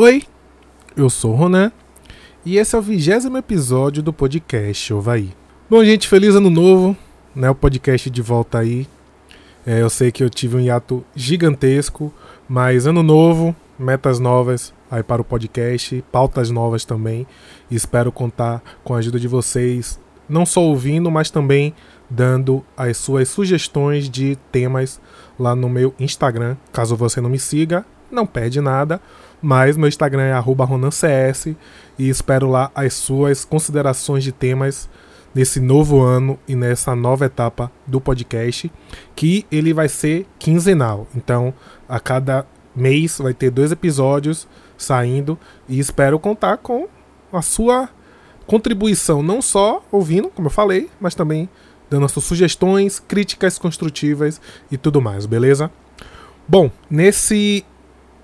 Oi, eu sou o Ronan e esse é o vigésimo episódio do podcast Ovaí. Bom, gente, feliz ano novo, né? O podcast de volta aí. É, eu sei que eu tive um hiato gigantesco, mas ano novo, metas novas aí para o podcast, pautas novas também. E espero contar com a ajuda de vocês, não só ouvindo, mas também dando as suas sugestões de temas lá no meu Instagram. Caso você não me siga, não perde nada. Mas meu Instagram é @ronancs e espero lá as suas considerações de temas nesse novo ano e nessa nova etapa do podcast, que ele vai ser quinzenal. Então, a cada mês vai ter dois episódios saindo e espero contar com a sua contribuição, não só ouvindo, como eu falei, mas também dando as suas sugestões, críticas construtivas e tudo mais, beleza? Bom, nesse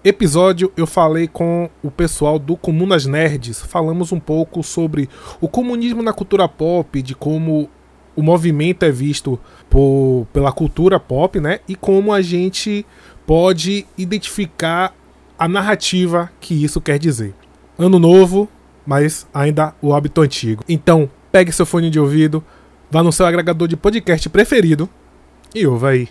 episódio eu falei com o pessoal do Comunas Nerds. Falamos um pouco sobre o comunismo na cultura pop, de como o movimento é visto por, pela cultura pop, né? E como a gente pode identificar a narrativa que isso quer dizer. Ano novo, mas ainda o hábito antigo. Então, pegue seu fone de ouvido, vá no seu agregador de podcast preferido e ouva aí.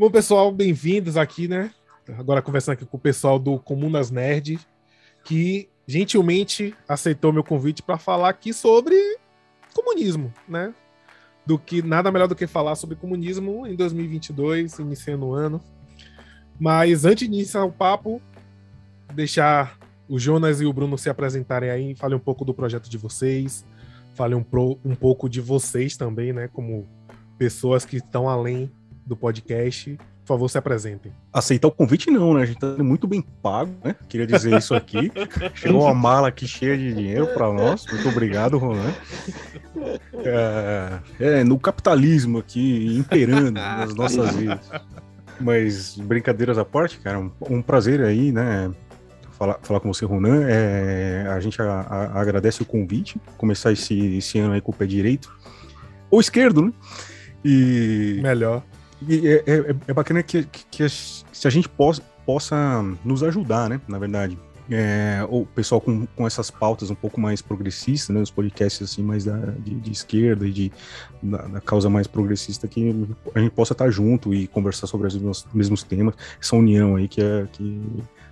Bom, pessoal, bem-vindos aqui, né? Agora conversando aqui com o pessoal do Comunas Nerd, que gentilmente aceitou meu convite para falar aqui sobre comunismo, né? Do que nada melhor do que falar sobre comunismo em 2022, iniciando o ano. Mas antes de iniciar o papo, deixar o Jonas e o Bruno se apresentarem aí, falem um pouco do projeto de vocês, falem um, pro, um pouco de vocês também, né? Como pessoas que estão além do podcast. Por favor, se apresentem. Aceitar o convite não, né? A gente tá muito bem pago, né? Queria dizer isso aqui. Chegou uma mala aqui cheia de dinheiro para nós. Muito obrigado, Ronan. É, é, no capitalismo aqui, imperando nas nossas vidas. Mas brincadeiras à parte, cara, um, um prazer aí, né? Falar, falar com você, Ronan. É, a gente a, a, agradece o convite, começar esse, esse ano aí com o pé direito. Ou esquerdo, né? E. Melhor. E é, é, é bacana que, que, se a gente possa, possa nos ajudar, né? Na verdade. É, o pessoal com, com essas pautas um pouco mais progressistas, né, os podcasts assim mais da, de, de esquerda e de, da, da, causa mais progressista, que a gente possa estar junto e conversar sobre os mesmos temas, essa união aí que, é, que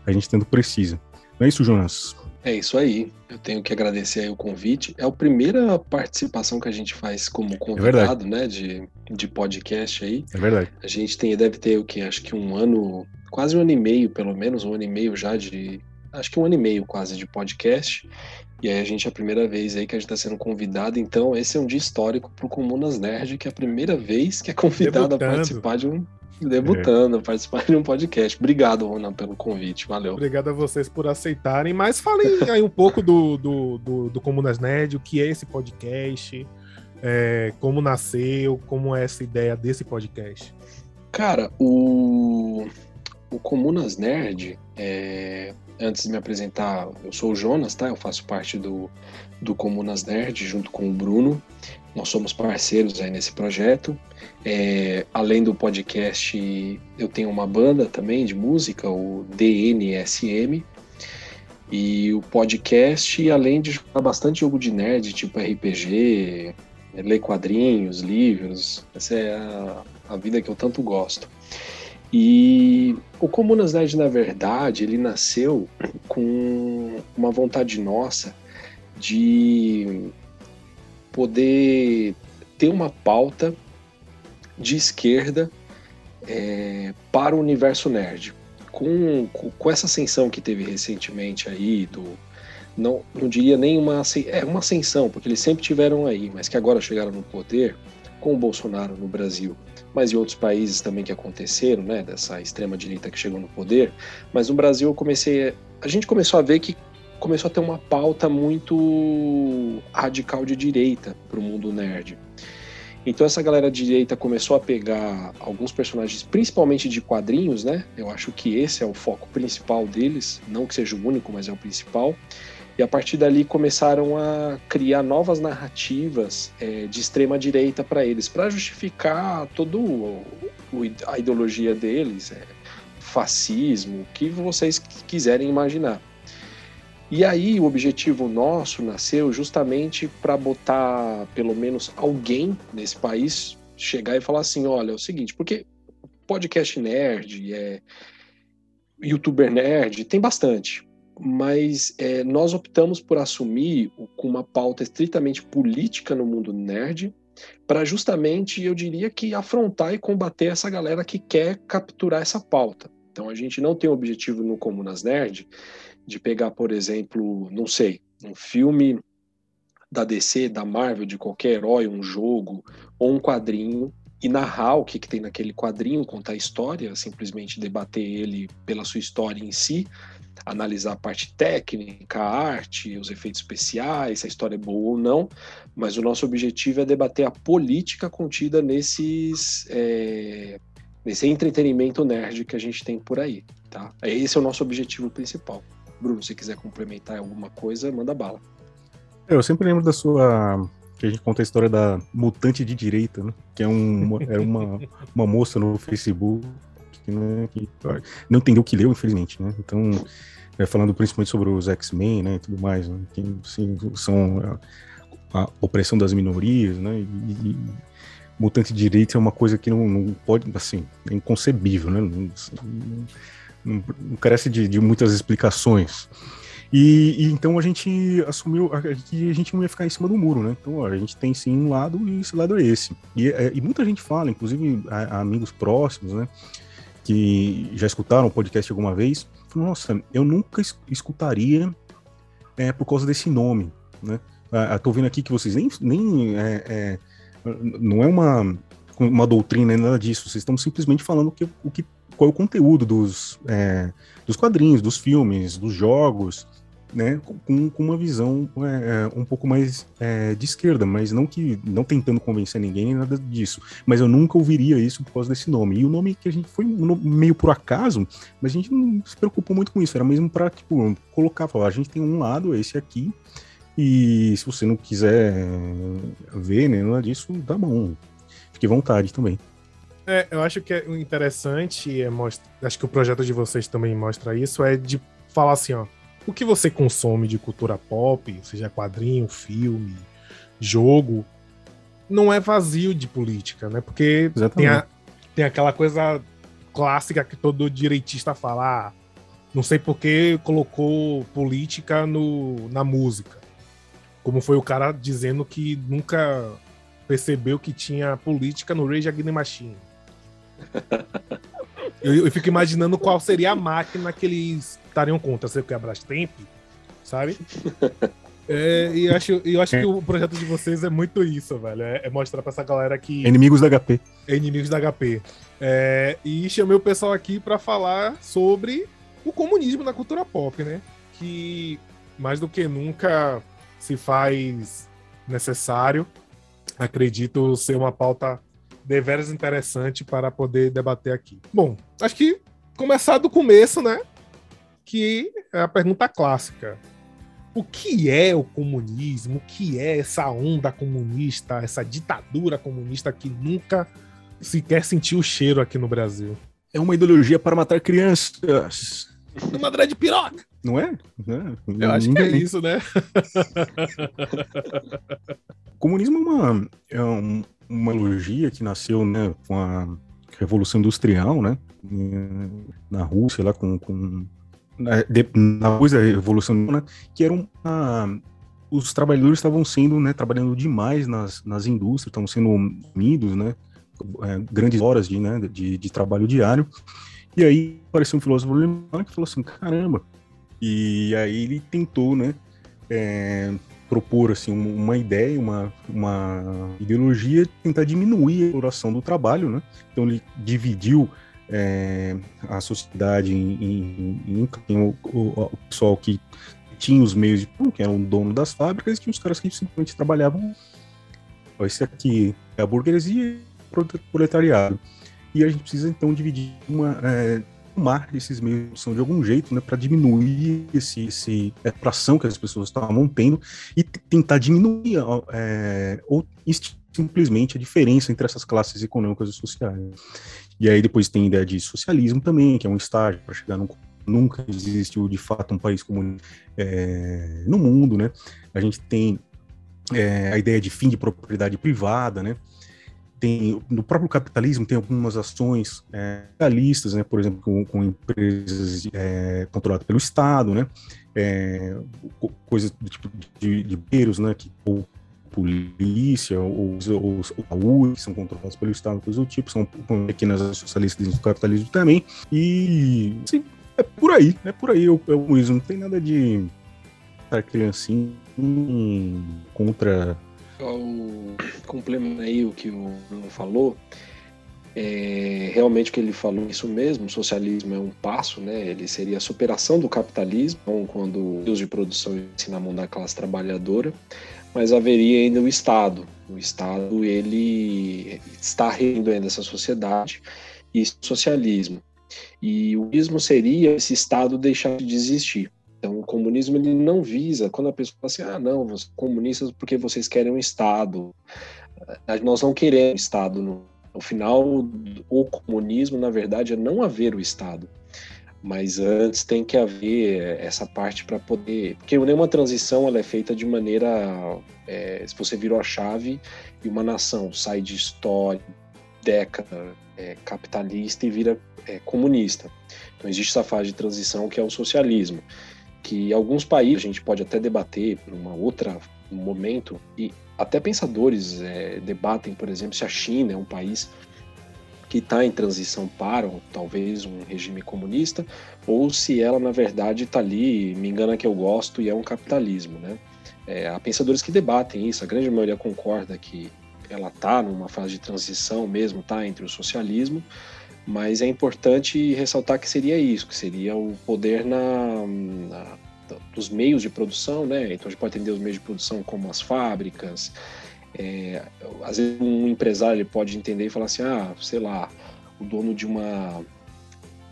a gente tanto precisa. Não é isso, Jonas? É isso aí. Eu tenho que agradecer aí o convite. É a primeira participação que a gente faz como é convidado, é né, de, de podcast aí. É verdade. A gente tem, deve ter o que? Acho que um ano, quase um ano e meio, pelo menos, um ano e meio já de. Acho que um ano e meio quase de podcast. E aí a gente é a primeira vez aí que a gente está sendo convidado. Então, esse é um dia histórico para o Comunas Nerd, que é a primeira vez que é convidado Debutando. a participar de um, debutando, é. participar de um podcast. Obrigado, Ronan, pelo convite. Valeu. Obrigado a vocês por aceitarem. Mas falem aí um pouco do, do, do, do Comunas Nerd, o que é esse podcast, é, como nasceu, como é essa ideia desse podcast. Cara, o, o Comunas Nerd, é, antes de me apresentar, eu sou o Jonas, tá? Eu faço parte do, do Comunas Nerd junto com o Bruno. Nós somos parceiros aí nesse projeto. É, além do podcast, eu tenho uma banda também de música, o DNSM. E o podcast, além de jogar bastante jogo de nerd, tipo RPG, ler quadrinhos, livros, essa é a, a vida que eu tanto gosto. E o Comunas Nerd, na verdade, ele nasceu com uma vontade nossa de poder ter uma pauta de esquerda é, para o universo nerd. Com, com, essa ascensão que teve recentemente aí, do, não, não diria nem uma, é, uma ascensão, porque eles sempre tiveram aí, mas que agora chegaram no poder, com o Bolsonaro no Brasil, mas em outros países também que aconteceram, né, dessa extrema direita que chegou no poder, mas no Brasil eu comecei, a gente começou a ver que começou a ter uma pauta muito radical de direita para o mundo nerd. Então essa galera de direita começou a pegar alguns personagens, principalmente de quadrinhos, né? Eu acho que esse é o foco principal deles, não que seja o único, mas é o principal. E a partir dali começaram a criar novas narrativas é, de extrema direita para eles, para justificar toda a ideologia deles. É, fascismo, o que vocês quiserem imaginar. E aí o objetivo nosso nasceu justamente para botar pelo menos alguém nesse país chegar e falar assim, olha, é o seguinte, porque podcast nerd, é, youtuber nerd, tem bastante, mas é, nós optamos por assumir com uma pauta estritamente política no mundo nerd, para justamente, eu diria que afrontar e combater essa galera que quer capturar essa pauta. Então a gente não tem o objetivo no Comunas Nerd de pegar, por exemplo, não sei, um filme da DC, da Marvel, de qualquer herói, um jogo ou um quadrinho e narrar o que, que tem naquele quadrinho, contar a história, simplesmente debater ele pela sua história em si, analisar a parte técnica, a arte, os efeitos especiais, se a história é boa ou não, mas o nosso objetivo é debater a política contida nesses é, nesse entretenimento nerd que a gente tem por aí, tá? Esse é o nosso objetivo principal. Bruno, se quiser complementar alguma coisa, manda bala. Eu sempre lembro da sua que a gente conta a história da mutante de direita, né? Que é um, era uma, uma moça no Facebook que, né, que não entendeu o que leu, infelizmente, né? Então, é, falando principalmente sobre os X-Men, né, e tudo mais, né, que assim, são a, a, opressão das minorias, né? E, e, mutante de direita é uma coisa que não, não pode, assim, é inconcebível, né? Não, não, não carece de, de muitas explicações. E, e, então a gente assumiu que a gente não ia ficar em cima do muro, né? Então ó, a gente tem sim um lado e esse lado é esse. E, é, e muita gente fala, inclusive a, a amigos próximos, né? Que já escutaram o podcast alguma vez, nossa, eu nunca es escutaria é, por causa desse nome, né? Ah, ah tô vendo aqui que vocês nem, nem é, é, não é uma, uma doutrina, nada disso, vocês estão simplesmente falando que, o que, qual é o conteúdo dos, é, dos quadrinhos, dos filmes, dos jogos, né, com, com uma visão é, é, um pouco mais é, de esquerda, mas não que não tentando convencer ninguém nem nada disso. Mas eu nunca ouviria isso por causa desse nome. E o nome que a gente foi meio por acaso, mas a gente não se preocupou muito com isso. Era mesmo para tipo colocar, falar, a gente tem um lado, esse aqui. E se você não quiser ver, né, nada disso, tá bom. Fique à vontade também. É, eu acho que é interessante, é mostra, acho que o projeto de vocês também mostra isso, é de falar assim, ó, o que você consome de cultura pop, seja quadrinho, filme, jogo, não é vazio de política, né? Porque tem, a, tem aquela coisa clássica que todo direitista fala, ah, não sei por que colocou política no, na música. Como foi o cara dizendo que nunca percebeu que tinha política no Rage Against the Machine. eu, eu, fico imaginando qual seria a máquina que eles estariam contra, sei o que, a Brastemp, sabe? É, e eu acho, eu acho que o projeto de vocês é muito isso, velho. É, é mostrar pra essa galera que. Inimigos da HP. É inimigos da HP. É, e chamei o pessoal aqui para falar sobre o comunismo na cultura pop, né? Que mais do que nunca se faz necessário, acredito ser uma pauta deveras interessante para poder debater aqui. Bom, acho que começar do começo, né? Que é a pergunta clássica. O que é o comunismo? O que é essa onda comunista, essa ditadura comunista que nunca sequer sentiu o cheiro aqui no Brasil? É uma ideologia para matar crianças. Uma dread piroca. Não é? Não é? Eu acho que é isso, né? o comunismo é uma, é um, uma ideologia que nasceu né, com a Revolução Industrial, né? Na Rússia, lá com, com depois da Revolução, né, que eram os trabalhadores estavam sendo, né, trabalhando demais nas, nas indústrias, estavam sendo unidos, né, é, grandes horas de, né, de, de, trabalho diário. E aí apareceu um filósofo alemão que falou assim, caramba. E aí ele tentou, né, é, propor assim uma ideia, uma, uma ideologia, tentar diminuir a exploração do trabalho, né? Então ele dividiu é, a sociedade em, em, em, o, o, o, pessoal que tinha os meios de que o dono das fábricas, tinha os caras que simplesmente trabalhavam. Esse aqui é a burguesia proletariado. E a gente precisa então dividir uma. É, tomar esses meios de algum jeito, né, para diminuir esse, esse atração que as pessoas estavam tendo e tentar diminuir é, ou simplesmente a diferença entre essas classes econômicas e sociais. E aí depois tem a ideia de socialismo também, que é um estágio para chegar num nunca existiu de fato um país comum é, no mundo, né? A gente tem é, a ideia de fim de propriedade privada, né? Tem, no próprio capitalismo tem algumas ações é, capitalistas, né? Por exemplo, com, com empresas é, controladas pelo Estado, né? É, coisas do tipo de, de beeiros, né? Que, ou polícia, ou, ou, ou que são controlados pelo Estado, coisas do tipo, são pequenas socialistas do capitalismo também. E, assim, é por aí, é por aí o comunismo. Não tem nada de estar criancinha contra. O complemento aí o que o Bruno falou. É, realmente o que ele falou isso mesmo, o socialismo é um passo, né? Ele seria a superação do capitalismo, então, quando os de produção ensina na mão da classe trabalhadora, mas haveria ainda o Estado. O Estado ele está regendo ainda essa sociedade e socialismo. E o ismo seria esse Estado deixar de existir. Então, o comunismo ele não visa, quando a pessoa fala assim, ah, não, vocês comunistas porque vocês querem um Estado. Nós não queremos Estado. No final, o comunismo, na verdade, é não haver o Estado. Mas antes tem que haver essa parte para poder. Porque nenhuma transição ela é feita de maneira. É, se você virou a chave e uma nação sai de história, década é, capitalista e vira é, comunista. Então existe essa fase de transição que é o socialismo, que alguns países a gente pode até debater numa outra um momento e até pensadores é, debatem, por exemplo, se a China é um país que está em transição para talvez um regime comunista ou se ela na verdade está ali, me engana que eu gosto e é um capitalismo, né? É, há pensadores que debatem isso, a grande maioria concorda que ela está numa fase de transição mesmo, tá entre o socialismo, mas é importante ressaltar que seria isso, que seria o poder na, na dos meios de produção, né? Então a gente pode entender os meios de produção como as fábricas. É, às vezes um empresário pode entender e falar assim, ah, sei lá, o dono de uma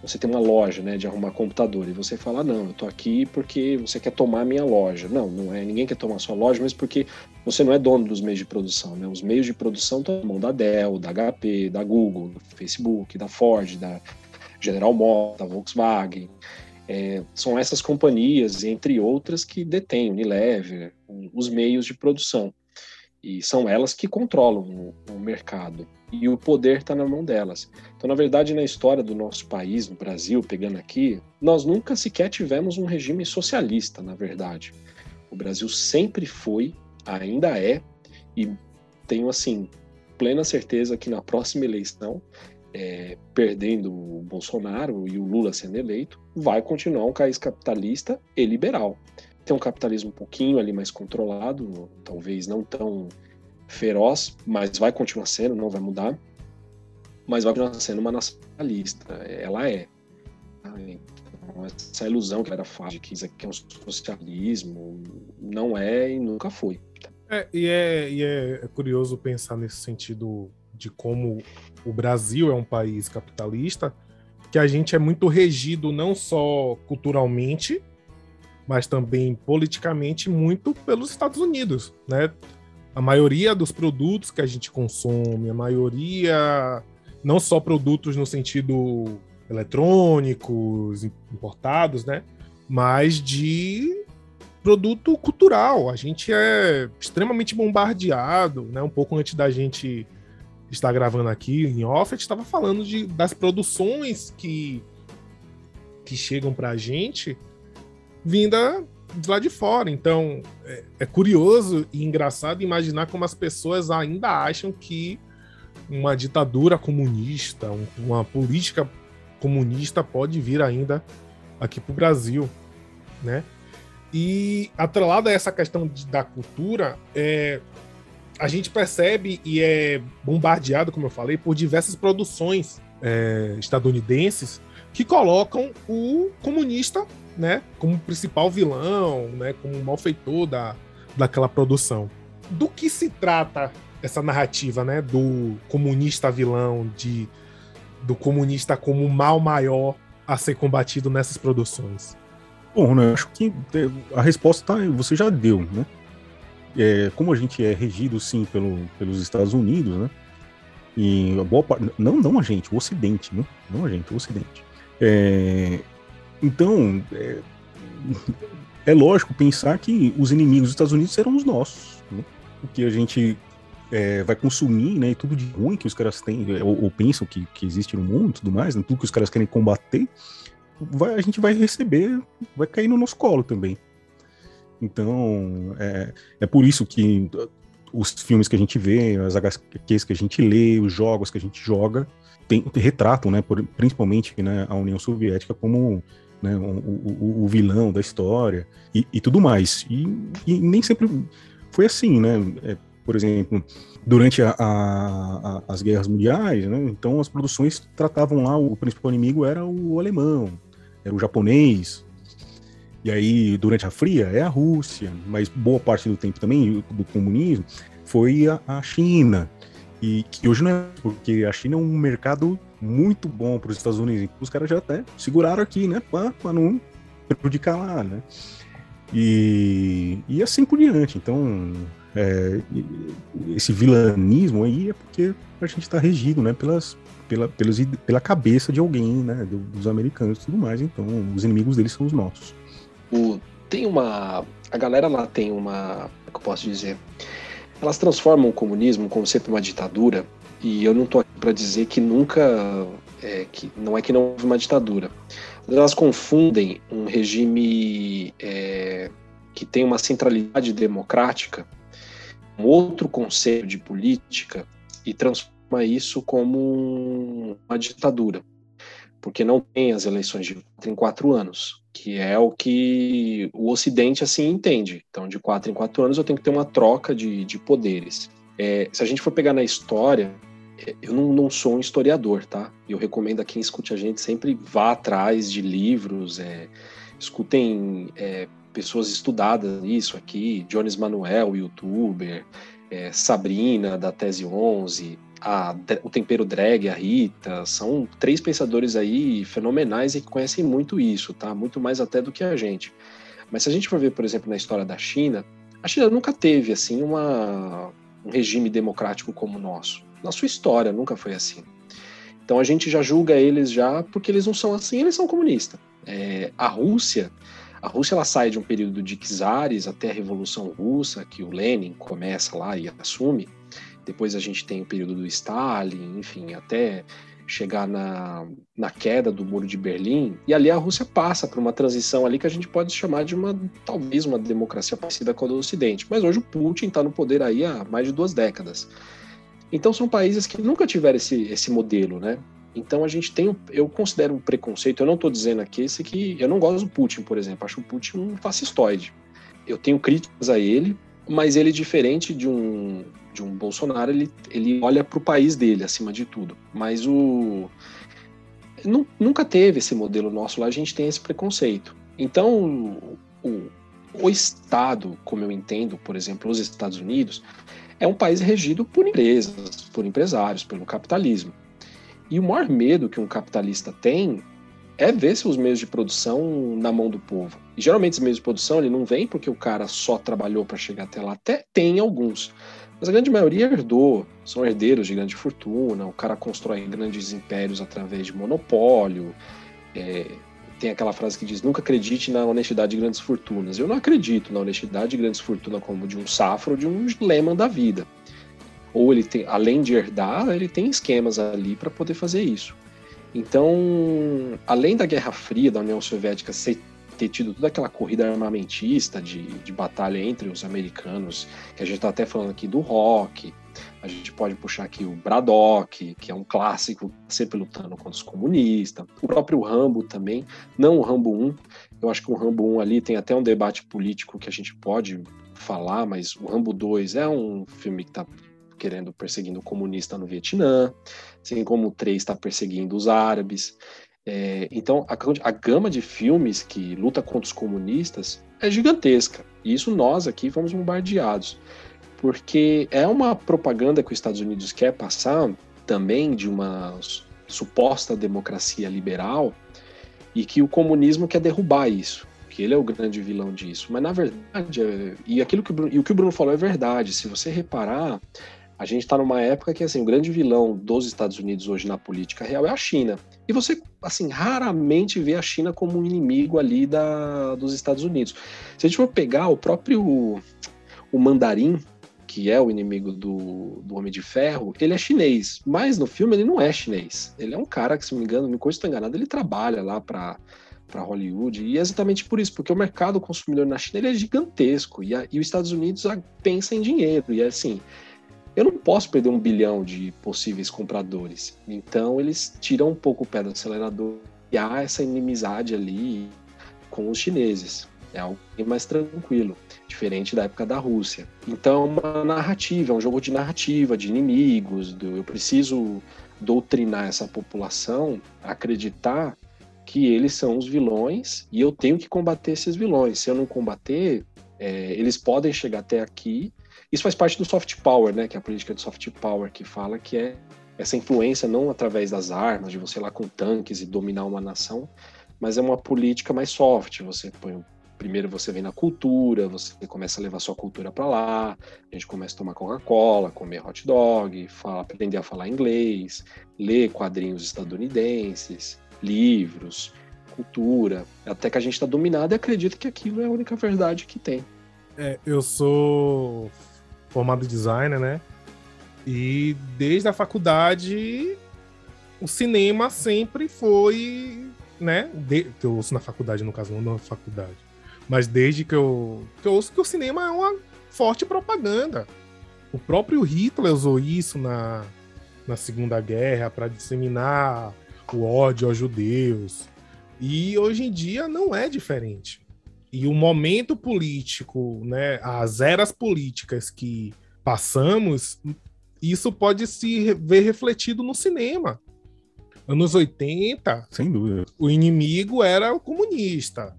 você tem uma loja, né, de arrumar computador, e você fala, não, eu tô aqui porque você quer tomar a minha loja. Não, não é, ninguém quer tomar a sua loja, mas porque você não é dono dos meios de produção, né? Os meios de produção estão na mão da Dell, da HP, da Google, do Facebook, da Ford, da General Motors, da Volkswagen. É, são essas companhias, entre outras, que detêm Unilever, os meios de produção. E são elas que controlam o, o mercado e o poder está na mão delas. Então, na verdade, na história do nosso país, no Brasil, pegando aqui, nós nunca sequer tivemos um regime socialista, na verdade. O Brasil sempre foi, ainda é, e tenho, assim, plena certeza que na próxima eleição, é, perdendo o Bolsonaro e o Lula sendo eleito, vai continuar um país capitalista e liberal. Tem um capitalismo um pouquinho ali mais controlado, talvez não tão feroz, mas vai continuar sendo, não vai mudar, mas vai continuar sendo uma nacionalista. Ela é. Então, essa ilusão que era fácil de que isso aqui é um socialismo, não é e nunca foi. É, e é, e é curioso pensar nesse sentido de como o Brasil é um país capitalista, que a gente é muito regido não só culturalmente, mas também politicamente muito pelos Estados Unidos, né? a maioria dos produtos que a gente consome, a maioria, não só produtos no sentido eletrônicos, importados, né? Mas de produto cultural. A gente é extremamente bombardeado, né? Um pouco antes da gente estar gravando aqui em off, a gente estava falando de, das produções que, que chegam para a gente vinda de lá de fora. Então, é, é, curioso e engraçado imaginar como as pessoas ainda acham que uma ditadura comunista, um, uma política comunista pode vir ainda aqui para o Brasil, né? E atrelada a essa questão de, da cultura, é, a gente percebe e é bombardeado, como eu falei, por diversas produções é, estadunidenses que colocam o comunista né, como principal vilão, né, como malfeitor da, daquela produção. Do que se trata essa narrativa, né, do comunista vilão, de do comunista como mal maior a ser combatido nessas produções? Bom, né, acho que a resposta você já deu, né? É, como a gente é regido sim pelo, pelos Estados Unidos, né? E boa parte. Não, não a gente, o Ocidente, né? Não a gente, o Ocidente. É, então, é, é, lógico pensar que os inimigos dos Estados Unidos serão os nossos. Né? O que a gente é, vai consumir, né? E tudo de ruim que os caras têm, ou, ou pensam que, que existe no mundo tudo mais, né, tudo que os caras querem combater, vai, a gente vai receber, vai cair no nosso colo também. Então, é, é por isso que os filmes que a gente vê, as HQs que a gente lê, os jogos que a gente joga, tem, retratam, né, por, principalmente né, a União Soviética como né, o, o, o, vilão da história e, e tudo mais. E, e, nem sempre foi assim, né? É, por exemplo, durante a, a, as guerras mundiais, né, então as produções tratavam lá, o principal inimigo era o alemão, era o japonês, e aí, durante a Fria, é a Rússia, mas boa parte do tempo também do comunismo foi a, a China. E que hoje não é, porque a China é um mercado muito bom para os Estados Unidos. Então, os caras já até seguraram aqui, né, para não prejudicar lá, né? E, e assim por diante. Então, é, esse vilanismo aí é porque a gente está regido, né, pelas, pela, pelos, pela cabeça de alguém, né, dos americanos e tudo mais. Então, os inimigos deles são os nossos o, tem uma. A galera lá tem uma. É que eu posso dizer? Elas transformam o comunismo como sempre uma ditadura, e eu não estou aqui para dizer que nunca. É, que não é que não houve uma ditadura. Elas confundem um regime é, que tem uma centralidade democrática, um outro conceito de política, e transforma isso como uma ditadura porque não tem as eleições de quatro em quatro anos, que é o que o Ocidente assim entende. Então, de quatro em quatro anos eu tenho que ter uma troca de, de poderes. É, se a gente for pegar na história, eu não, não, sou um historiador, tá? Eu recomendo a quem escute a gente sempre vá atrás de livros, é, escutem é, pessoas estudadas nisso aqui, Jones Manuel, youtuber, é, Sabrina, da Tese 11, a, o Tempero Drag, a Rita, são três pensadores aí fenomenais e que conhecem muito isso, tá? Muito mais até do que a gente. Mas se a gente for ver, por exemplo, na história da China, a China nunca teve, assim, uma, um regime democrático como o nosso. Na sua história, nunca foi assim. Então a gente já julga eles já porque eles não são assim, eles são comunistas. É, a Rússia, a Rússia ela sai de um período de czares até a Revolução Russa, que o Lenin começa lá e assume, depois a gente tem o período do Stalin, enfim, até chegar na, na queda do muro de Berlim, e ali a Rússia passa por uma transição ali que a gente pode chamar de uma, talvez uma democracia parecida com a do Ocidente. Mas hoje o Putin está no poder aí há mais de duas décadas. Então são países que nunca tiveram esse, esse modelo, né? Então a gente tem, eu considero um preconceito, eu não estou dizendo aqui esse que, eu não gosto do Putin, por exemplo, acho o Putin um fascistoide. Eu tenho críticas a ele, mas ele diferente de um de um Bolsonaro, ele, ele olha para o país dele acima de tudo. Mas o nunca teve esse modelo nosso lá, a gente tem esse preconceito. Então, o, o Estado, como eu entendo, por exemplo, os Estados Unidos, é um país regido por empresas, por empresários, pelo capitalismo. E o maior medo que um capitalista tem é ver seus meios de produção na mão do povo. E geralmente os meios de produção ele não vem porque o cara só trabalhou para chegar até lá. Até tem alguns, mas a grande maioria herdou, são herdeiros de grande fortuna, o cara constrói grandes impérios através de monopólio. É, tem aquela frase que diz: nunca acredite na honestidade de grandes fortunas. Eu não acredito na honestidade de grandes fortunas como de um Safra ou de um Lehman da vida. Ou ele tem, além de herdar, ele tem esquemas ali para poder fazer isso. Então, além da Guerra Fria, da União Soviética ser ter tido toda aquela corrida armamentista de, de batalha entre os americanos, que a gente está até falando aqui do rock, a gente pode puxar aqui o Braddock, que é um clássico, sempre lutando contra os comunistas. O próprio Rambo também, não o Rambo 1. Eu acho que o Rambo 1 ali tem até um debate político que a gente pode falar, mas o Rambo 2 é um filme que está querendo perseguindo o comunista no Vietnã, assim como o 3 está perseguindo os árabes. É, então, a, a, gama de filmes que luta contra os comunistas é gigantesca. E isso nós aqui fomos bombardeados. Porque é uma propaganda que os Estados Unidos quer passar também de uma suposta democracia liberal e que o comunismo quer derrubar isso, que ele é o grande vilão disso. Mas na verdade, é, e aquilo que o Bruno, e o que o Bruno falou é verdade. Se você reparar, A gente está numa época que assim, o grande vilão dos Estados Unidos hoje na política real é a China. E você, assim, raramente vê a China como um inimigo ali da, dos Estados Unidos. Se a gente for pegar o próprio o mandarim, que é o inimigo do, do Homem de Ferro, ele é chinês. Mas no filme ele não é chinês. Ele é um cara que, se não me engano, me estou enganado, ele trabalha lá para para Hollywood, e é exatamente por isso, porque o mercado consumidor na China é gigantesco, e, a, e os Estados Unidos pensa em dinheiro, e é assim, eu não posso perder um bilhão de possíveis compradores. Então eles tiram um pouco o pé do acelerador e há essa inimizade ali com os chineses. É algo mais tranquilo, diferente da época da Rússia. Então é uma narrativa, é um jogo de narrativa, de inimigos. Do, eu preciso doutrinar essa população a acreditar que eles são os vilões e eu tenho que combater esses vilões. Se eu não combater, é, eles podem chegar até aqui isso faz parte do soft power, né? Que é a política de soft power que fala que é essa influência não através das armas, de você ir lá com tanques e dominar uma nação, mas é uma política mais soft. Você põe primeiro você vem na cultura, você começa a levar sua cultura para lá, a gente começa a tomar Coca-Cola, comer hot dog, fala, aprender a falar inglês, ler quadrinhos estadunidenses, livros, cultura, até que a gente está dominado e acredita que aquilo é a única verdade que tem. É, eu sou formado designer, né? E desde a faculdade, o cinema sempre foi, né? De, eu ouço na faculdade, no caso, não na faculdade. Mas desde que eu, que eu ouço que o cinema é uma forte propaganda. O próprio Hitler usou isso na, na Segunda Guerra para disseminar o ódio aos judeus. E hoje em dia não é diferente e o momento político, né, as eras políticas que passamos, isso pode se ver refletido no cinema. Anos 80, sem dúvida. O inimigo era o comunista.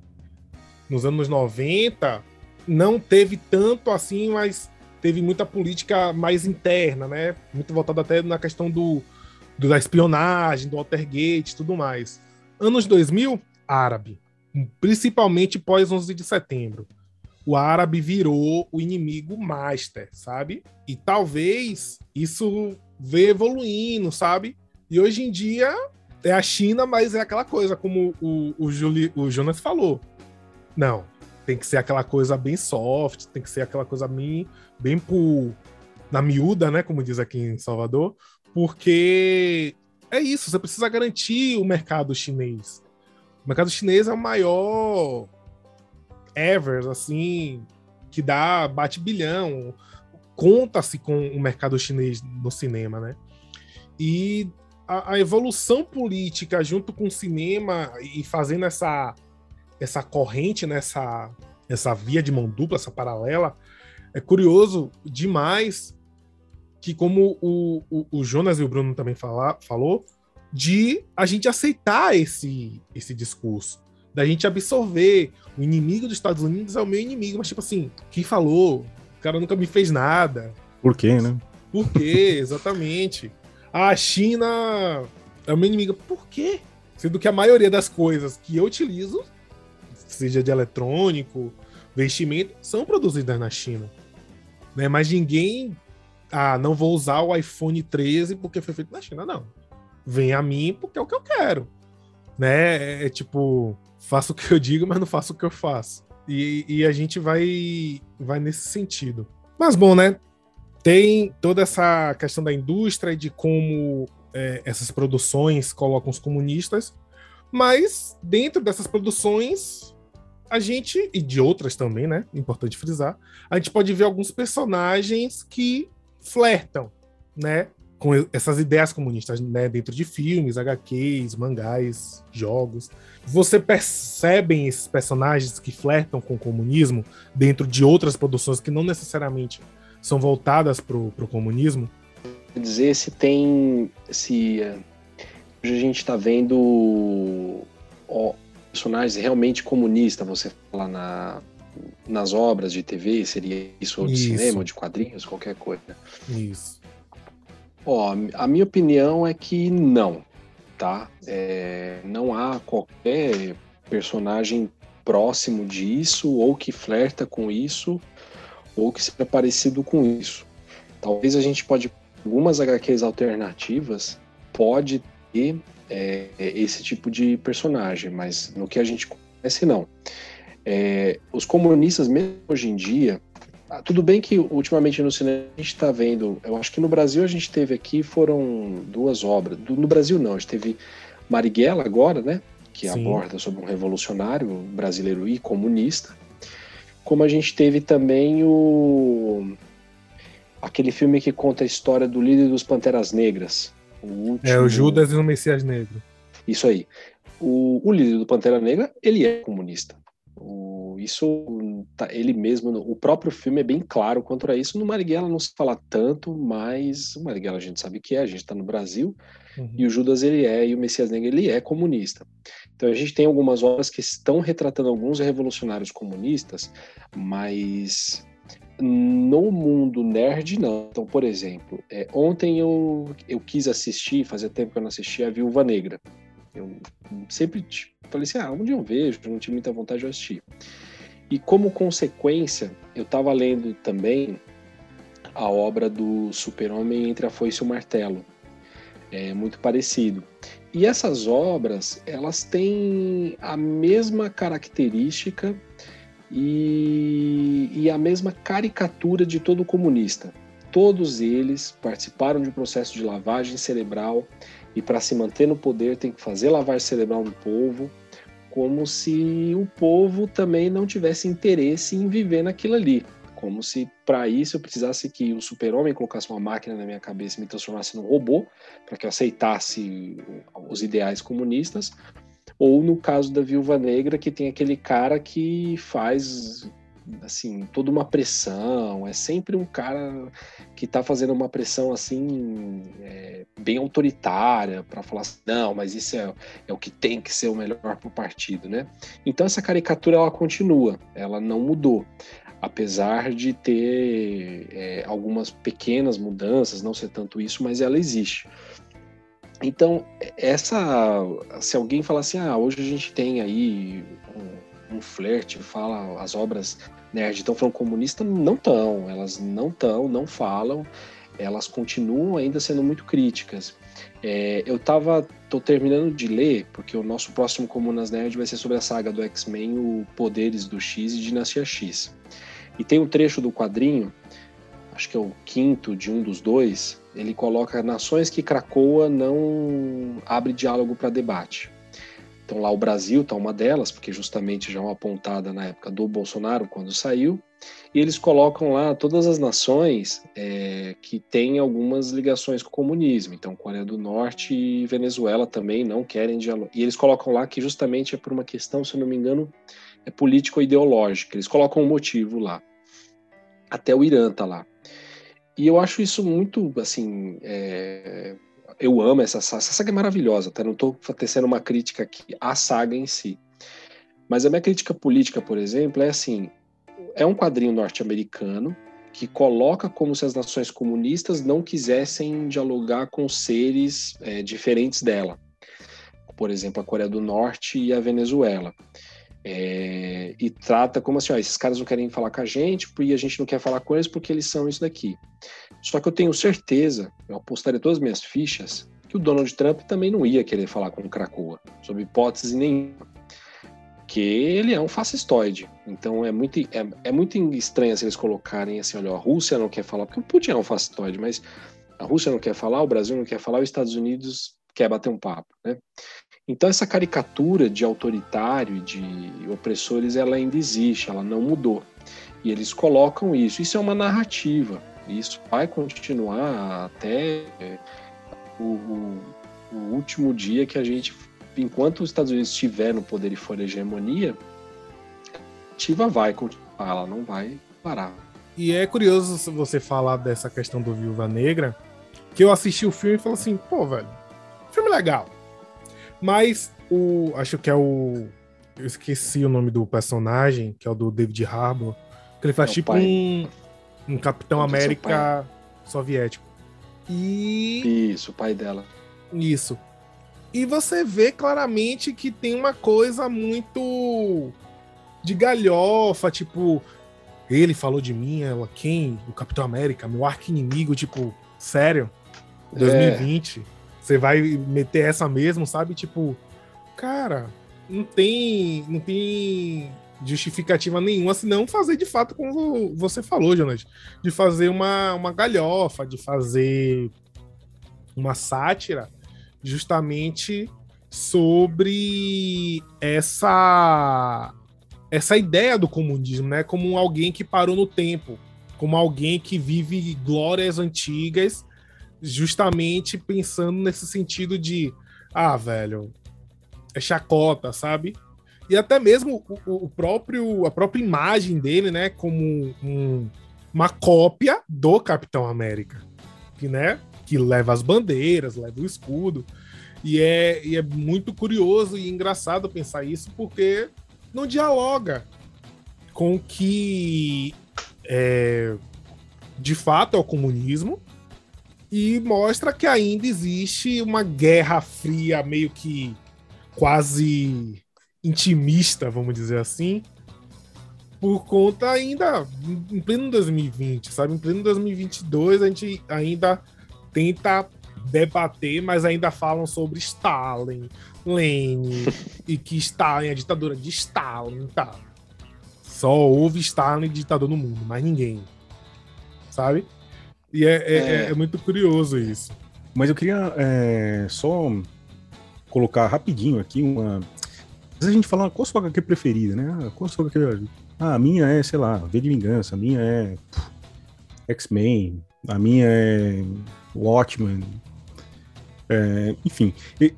Nos anos 90, não teve tanto assim, mas teve muita política mais interna, né? Muito voltada até na questão do, do da espionagem, do Watergate tudo mais. Anos 2000, árabe principalmente pós 11 de setembro. O árabe virou o inimigo master, sabe? E talvez isso vê evoluindo, sabe? E hoje em dia é a China, mas é aquela coisa, como o, o, Juli, o Jonas falou. Não, tem que ser aquela coisa bem soft, tem que ser aquela coisa bem, bem por, na miúda, né? Como diz aqui em Salvador, porque é isso, você precisa garantir o mercado chinês. O mercado chinês é o maior ever, assim, que dá, bate bilhão. Conta-se com o mercado chinês no cinema, né? E a, a, evolução política junto com o cinema e fazendo essa, essa corrente, nessa essa via de mão dupla, essa paralela, é curioso demais que, como o, o, o Jonas e o Bruno também fala, falou, de a gente aceitar esse, esse discurso, da gente absorver. O inimigo dos Estados Unidos é o meu inimigo, mas tipo assim, quem falou? O cara nunca me fez nada. Por quê, né? Por quê? Exatamente. A China é o meu inimigo. Por quê? Sendo que a maioria das coisas que eu utilizo, seja de eletrônico, vestimento, são produzidas na China. Né? Mas ninguém. Ah, não vou usar o iPhone 13 porque foi feito na China. Não vem a mim porque é o que eu quero. Né? É, é tipo, faço o que eu digo, mas não faço o que eu faço. E, e a gente vai, vai nesse sentido. Mas bom, né? Tem toda essa questão da indústria e de como é, essas produções colocam os comunistas, mas dentro dessas produções a gente, e de outras também, né? Importante frisar, a gente pode ver alguns personagens que flertam, né? com essas ideias comunistas né, dentro de filmes, HQs, mangás, jogos. Você percebe esses personagens que flertam com o comunismo dentro de outras produções que não necessariamente são voltadas para o comunismo? Quer dizer, se tem. Se hoje a gente está vendo personagens realmente comunistas, você fala na, nas obras de TV, seria isso, ou de isso. cinema, ou de quadrinhos, qualquer coisa. Isso. Ó, a minha opinião é que não, tá? É, não há qualquer personagem próximo disso, ou que flerta com isso, ou que seja parecido com isso. Talvez a gente pode, algumas HQs alternativas, pode ter é, esse tipo de personagem, mas no que a gente conhece, não. É, os comunistas, mesmo hoje em dia, ah, tudo bem que ultimamente no cinema a gente está vendo, eu acho que no Brasil a gente teve aqui, foram duas obras, no Brasil não, a gente teve Marighella agora, né, que Sim. aborda sobre um revolucionário brasileiro e comunista, como a gente teve também o aquele filme que conta a história do líder dos Panteras Negras. O último... É o Judas e o Messias Negro. Isso aí. O, o líder do Pantera Negra, ele é comunista. O, isso, tá, ele mesmo, o próprio filme é bem claro quanto a isso. No Marighella não se fala tanto, mas o Marighella a gente sabe que é, a gente está no Brasil, uhum. e o Judas ele é, e o Messias Negro ele é comunista. Então a gente tem algumas obras que estão retratando alguns revolucionários comunistas, mas no mundo nerd, não. Então, por exemplo, é, ontem eu, eu quis assistir, fazia tempo que eu não assistia, a Viúva Negra. Eu sempre falei assim, ah, dia eu vejo, não tinha muita vontade de assistir. E como consequência, eu estava lendo também a obra do Super-Homem entre a Foice e o Martelo. É muito parecido. E essas obras, elas têm a mesma característica e, e a mesma caricatura de todo comunista. Todos eles participaram de um processo de lavagem cerebral e para se manter no poder tem que fazer lavagem cerebral no povo, como se o povo também não tivesse interesse em viver naquilo ali. Como se para isso eu precisasse que o super-homem colocasse uma máquina na minha cabeça e me transformasse num robô, para que eu aceitasse os ideais comunistas, ou no caso da Viúva Negra, que tem aquele cara que faz assim toda uma pressão. É sempre um cara que está fazendo uma pressão assim é, bem autoritária para falar assim, não mas isso é, é o que tem que ser o melhor para o partido né? Então essa caricatura ela continua. Ela não mudou. Apesar de ter é, algumas pequenas mudanças não ser tanto isso mas ela existe então, essa. Se alguém falar assim, ah, hoje a gente tem aí um, um flerte, fala as obras nerd estão falando comunista, não estão, elas não estão, não falam, elas continuam ainda sendo muito críticas. É, eu tava, tô terminando de ler, porque o nosso próximo Comunas Nerd vai ser sobre a saga do X-Men, o Poderes do X e Dinastia X. E tem um trecho do quadrinho, acho que é o quinto de um dos dois, ele coloca nações que Cracoa não abre diálogo para debate. Então lá o Brasil está uma delas, porque justamente já é uma apontada na época do Bolsonaro, quando saiu, e eles colocam lá todas as nações é, que têm algumas ligações com o comunismo. Então Coreia do Norte e Venezuela também não querem diálogo. E eles colocam lá que justamente é por uma questão, se eu não me engano, é político-ideológica. Eles colocam um motivo lá. Até o Irã está lá. E eu acho isso muito, assim, é... eu amo essa saga. Essa saga é maravilhosa, tá? Não estou tecendo uma crítica aqui à saga em si. Mas a minha crítica política, por exemplo, é assim: é um quadrinho norte-americano que coloca como se as nações comunistas não quisessem dialogar com seres é, diferentes dela. Por exemplo, a Coreia do Norte e a Venezuela. É, e trata como assim, ó, esses caras não querem falar com a gente e a gente não quer falar com eles porque eles são isso daqui. Só que eu tenho certeza, eu apostaria todas as minhas fichas, que o Donald Trump também não ia querer falar com o Krakoa, sob hipótese nenhuma. Que ele é um fascistoide. Então é muito, é, é muito estranho se eles colocarem assim: olha, a Rússia não quer falar, porque o Putin é um fascistoide, mas a Rússia não quer falar, o Brasil não quer falar, os Estados Unidos quer bater um papo, né? Então essa caricatura de autoritário e de opressores, ela ainda existe, ela não mudou. E eles colocam isso. Isso é uma narrativa. Isso vai continuar até é, o, o, o último dia que a gente, enquanto os Estados Unidos estiver no poder e for hegemonia, a narrativa vai continuar, ela não vai parar. E é curioso você falar dessa questão do Viúva Negra, que eu assisti o filme e falei assim, pô, velho, filme legal mas o. Acho que é o. Eu esqueci o nome do personagem, que é o do David Harbour. Que ele faz é tipo um, um Capitão América soviético. E. Isso, o pai dela. Isso. E você vê claramente que tem uma coisa muito de galhofa, tipo, ele falou de mim, ela, quem? O Capitão América, meu arqui-inimigo, tipo, sério? 2020. É. Você vai meter essa mesmo, sabe? Tipo, cara, não tem, não tem justificativa nenhuma senão fazer de fato como você falou, Jonas, de fazer uma, uma galhofa, de fazer uma sátira justamente sobre essa essa ideia do comunismo, né, como alguém que parou no tempo, como alguém que vive glórias antigas, justamente pensando nesse sentido de ah, velho, é chacota, sabe? E até mesmo o, o próprio a própria imagem dele, né, como um, uma cópia do Capitão América, que né, que leva as bandeiras, leva o escudo. E é, e é muito curioso e engraçado pensar isso, porque não dialoga com o que é, de fato é o comunismo e mostra que ainda existe uma guerra fria, meio que quase intimista, vamos dizer assim, por conta ainda em pleno 2020, sabe? Em pleno 2022 a gente ainda tenta debater, mas ainda falam sobre Stalin, Lenin, e que Stalin é a ditadura de Stalin, tá? Só houve Stalin ditador no mundo, mas ninguém, sabe? E é, é, é. é muito curioso isso. Mas eu queria é, só colocar rapidinho aqui uma. Às vezes a gente fala, qual sua HQ preferida, né? Ah, qual sua HQ? Ah, a minha é, sei lá, V de Vingança, a minha é X-Men, a minha é Watchmen, é, enfim. E,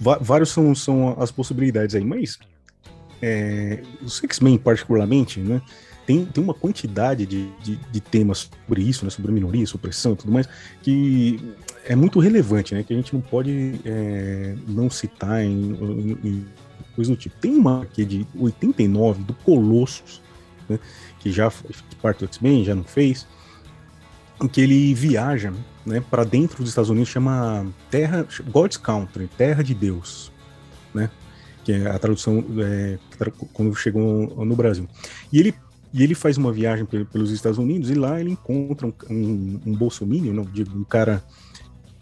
vários são, são as possibilidades aí, mas é, os X-Men particularmente, né? Tem, tem uma quantidade de, de, de temas sobre isso, né, sobre minoria, supressão e tudo mais, que é muito relevante, né? Que a gente não pode é, não citar em, em, em coisa do tipo. Tem uma aqui de 89 do Colossus, né, que já fez parte do X-Men, já não fez, em que ele viaja né, para dentro dos Estados Unidos, chama Terra, God's Country, Terra de Deus, né? Que é a tradução é, quando chegou no Brasil. E ele e ele faz uma viagem pelos Estados Unidos e lá ele encontra um, um, um bolsominion, não digo, um cara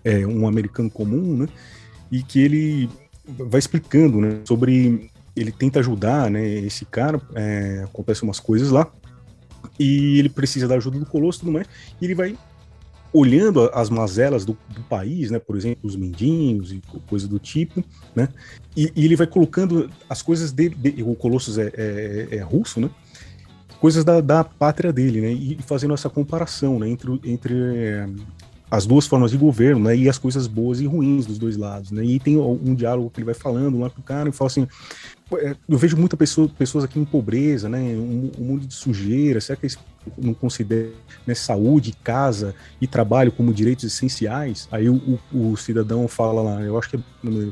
é, um americano comum, né? E que ele vai explicando, né? Sobre ele tenta ajudar, né? Esse cara, é, acontece umas coisas lá e ele precisa da ajuda do Colosso tudo mais. E ele vai olhando as mazelas do, do, país, né? Por exemplo, os mendinhos e coisa do tipo, né? E, e ele vai colocando as coisas dele. De, o Colossus é, é, é, russo, né? Coisas da, da pátria dele, né? E fazendo essa comparação, né? Entre, entre é, as duas formas de governo, né, e as coisas boas e ruins dos dois lados, né, e tem um diálogo que ele vai falando lá com o cara e fala assim, é, eu vejo muitas pessoa, pessoas aqui em pobreza, né, um, um, mundo de sujeira, será que eles não consideram né, saúde, casa e trabalho como direitos essenciais? Aí o, o, o cidadão fala lá, eu acho que é,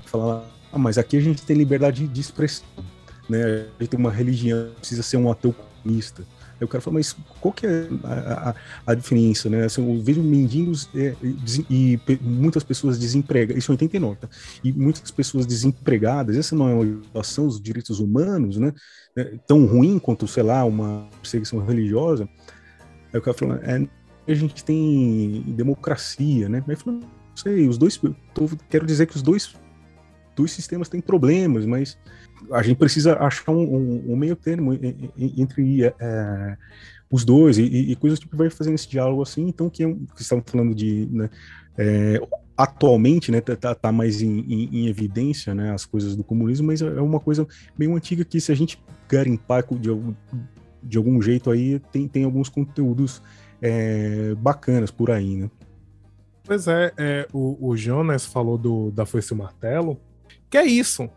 fala lá, ah, mas aqui a gente tem liberdade de expressão, né, a gente tem uma religião, precisa ser um ateu comunista, Aí o cara fala, mas qual que é a, a, a diferença, né? Assim, eu vejo mendigos é, e, muitas pessoas desempregadas, isso é 89, tá? E muitas pessoas desempregadas, essa não é uma violação dos direitos humanos, né? É, tão ruim quanto, sei lá, uma perseguição religiosa. Aí o cara fala, é, a gente tem democracia, né? Aí fala, não sei, os dois, tô, quero dizer que os dois, dois sistemas têm problemas, mas a gente precisa achar um, um, um meio termo entre é, os dois e, e, coisas tipo vai fazendo esse diálogo assim. Então, que, é que estamos falando de né, é, atualmente, né, tá, tá, tá mais em, em, em, evidência, né, as coisas do comunismo, mas é uma coisa meio antiga que se a gente garimpar de algum, de algum jeito aí, tem, tem alguns conteúdos é, bacanas por aí, né? Pois é, é o, o Jonas falou do, da Foice e Martelo, que é isso, é